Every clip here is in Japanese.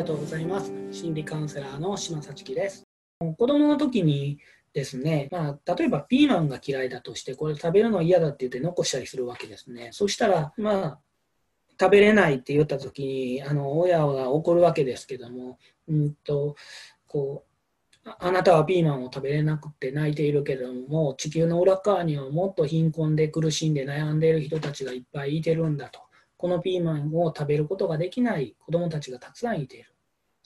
がとうございます。心理カウンセラーの島幸樹です。子供の時にですね、まあ、例えばピーマンが嫌いだとして、これ食べるの嫌だって言って残したりするわけですね。そしたら、まあ、食べれないって言った時に、あの、親が怒るわけですけども、うんと、こう、あなたはピーマンを食べれなくて泣いているけれども、地球の裏側にはもっと貧困で苦しんで悩んでいる人たちがいっぱいいてるんだと。このピーマンを食べることができない子どもたちがたくさんいている。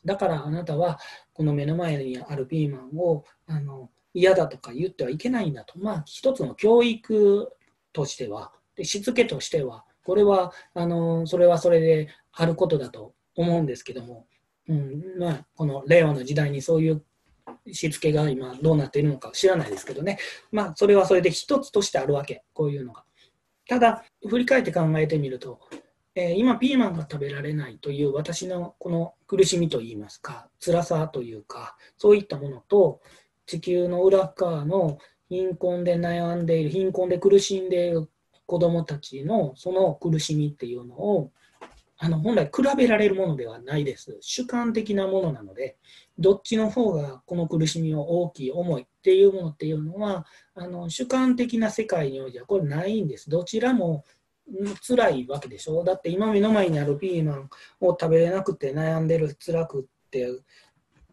だからあなたはこの目の前にあるピーマンをあの嫌だとか言ってはいけないんだと。まあ一つの教育としては、でしつけとしては、これはあのそれはそれであることだと思うんですけども、うんまあ、この令和の時代にそういうしつけが今どうなっているのか知らないですけどね、まあ、それはそれで一つとしてあるわけ、こういうのが。ただ、振り返って考えてみると、えー、今ピーマンが食べられないという私のこの苦しみといいますか辛さというかそういったものと地球の裏側の貧困で悩んでいる貧困で苦しんでいる子どもたちのその苦しみっていうのをあの本来比べられるものではないです。主観的なものなのでどっちの方がこの苦しみを大きい重いっていうものっていうのはあの主観的な世界においてはこれないんです。どちらも辛いわけでしょ？だって今目の前にあるピーマンを食べれなくて悩んでる辛くって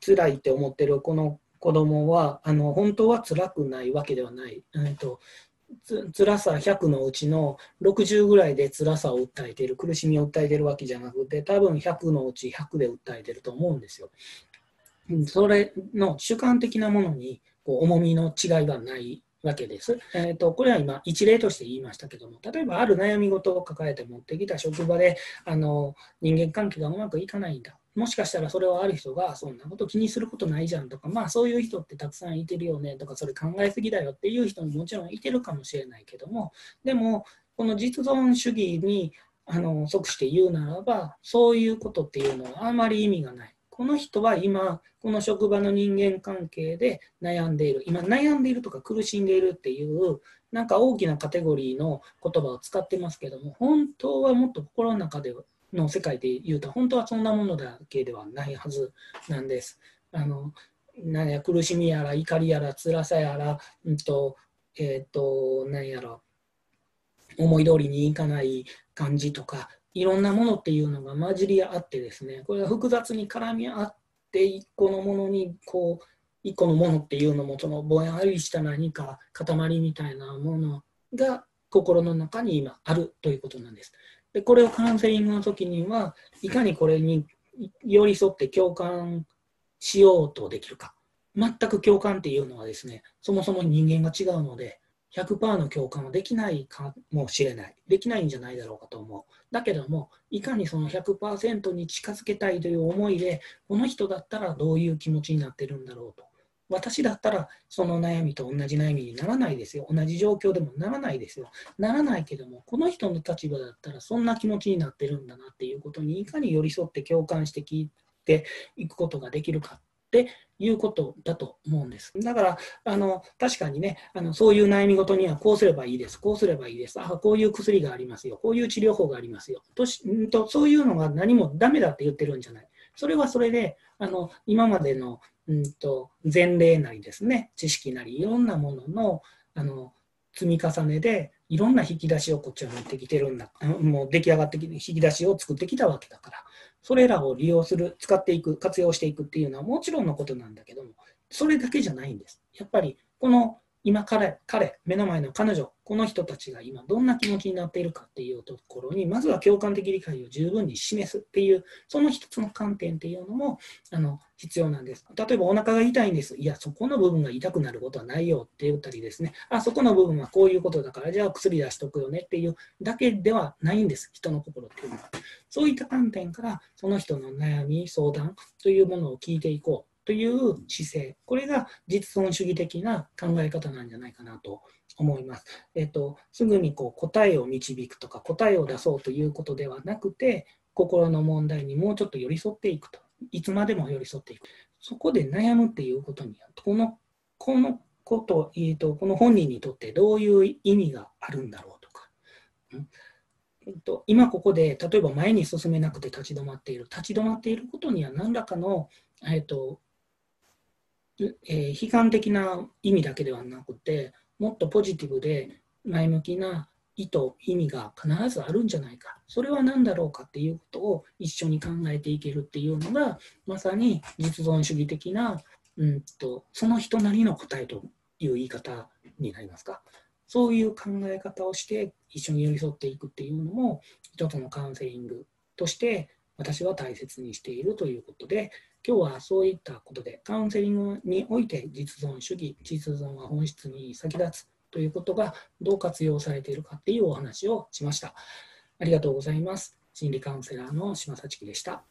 辛いって思ってるこの子供はあの本当は辛くないわけではない、えーと、つ辛さ100のうちの60ぐらいで辛さを訴えている苦しみを訴えているわけじゃなくて多分100のうち100で訴えてると思うんですよ。それの主観的なものにこう重みの違いはない。わけです。えーと、これは今一例として言いましたけども例えばある悩み事を抱えて持ってきた職場であの人間関係がうまくいかないんだもしかしたらそれはある人がそんなこと気にすることないじゃんとかまあそういう人ってたくさんいてるよねとかそれ考えすぎだよっていう人ももちろんいてるかもしれないけどもでもこの実存主義にあの即して言うならばそういうことっていうのはあまり意味がない。この人は今、この職場の人間関係で悩んでいる、今悩んでいるとか苦しんでいるっていう、なんか大きなカテゴリーの言葉を使ってますけども、本当はもっと心の中での世界で言うと、本当はそんなものだけではないはずなんです。あの何や苦しみやら怒りやら辛さやら、うんとえっ、ー、と何やら思い通りにいかない感じとかいろんなものっていうのが混じり合ってですねこれが複雑に絡み合って一個のものにこう一個のものっていうのもそのぼんやりした何か塊みたいなものが心の中に今あるということなんです。でこれをカウンセリングの時にはいかにこれに寄り添って共感しようとできるか全く共感っていうのはですねそもそも人間が違うので100%の共感はできないかもしれない。できないんじゃないだろうかと思う。だけども、いかにその100%に近づけたいという思いで、この人だったらどういう気持ちになってるんだろうと。私だったらその悩みと同じ悩みにならないですよ。同じ状況でもならないですよ。ならないけども、この人の立場だったらそんな気持ちになってるんだなっていうことにいかに寄り添って共感して聞いていくことができるかっていうことだと思うんです。だから、あの確かにねあの、そういう悩み事にはこうすればいいです、こうすればいいです、あこういう薬がありますよ、こういう治療法がありますよとしと、そういうのが何もダメだって言ってるんじゃない。それはそれで、あの今までの、うんと、前例なりですね、知識なり、いろんなもののあの積み重ねで、いろんな引き出しをこっちは持ってきてるんだ、もう出来上がってきて、引き出しを作ってきたわけだから。それらを利用する、使っていく、活用していくっていうのはもちろんのことなんだけども、それだけじゃないんです。やっぱり、この今彼、彼、目の前の彼女、この人たちが今どんな気持ちになっているかっていうところに、まずは共感的理解を十分に示すっていう、その一つの観点っていうのもあの必要なんです。例えばお腹が痛いんです。いや、そこの部分が痛くなることはないよって言ったりですね、あ、そこの部分はこういうことだから、じゃあ薬出しとくよねっていうだけではないんです、人の心っていうのは。そういった観点から、その人の悩み、相談というものを聞いていこう。という姿勢、これが実存主義的な考え方なんじゃないかなと思います。えっと、すぐにこう答えを導くとか答えを出そうということではなくて、心の問題にもうちょっと寄り添っていくと。いつまでも寄り添っていく。そこで悩むっていうことにこの、このこと、えーと、この本人にとってどういう意味があるんだろうとか。うんえっと、今ここで例えば前に進めなくて立ち止まっている立ち止まっていることには何らかの、えっとえー、悲観的な意味だけではなくてもっとポジティブで前向きな意図意味が必ずあるんじゃないか。それは何だろうかっていうことを一緒に考えていけるっていうのがまさに実存主義的な、うんと、その人なりの答えという言い方になりますか。そういう考え方をして一緒に寄り添っていくっていうのも一つのカウンセリングとして私は大切にしているということで今日はそういったことでカウンセリングにおいて実存主義実存は本質に先立つということがどう活用されているかっていうお話をしました。ありがとうございます。心理カウンセラーの島幸樹でした。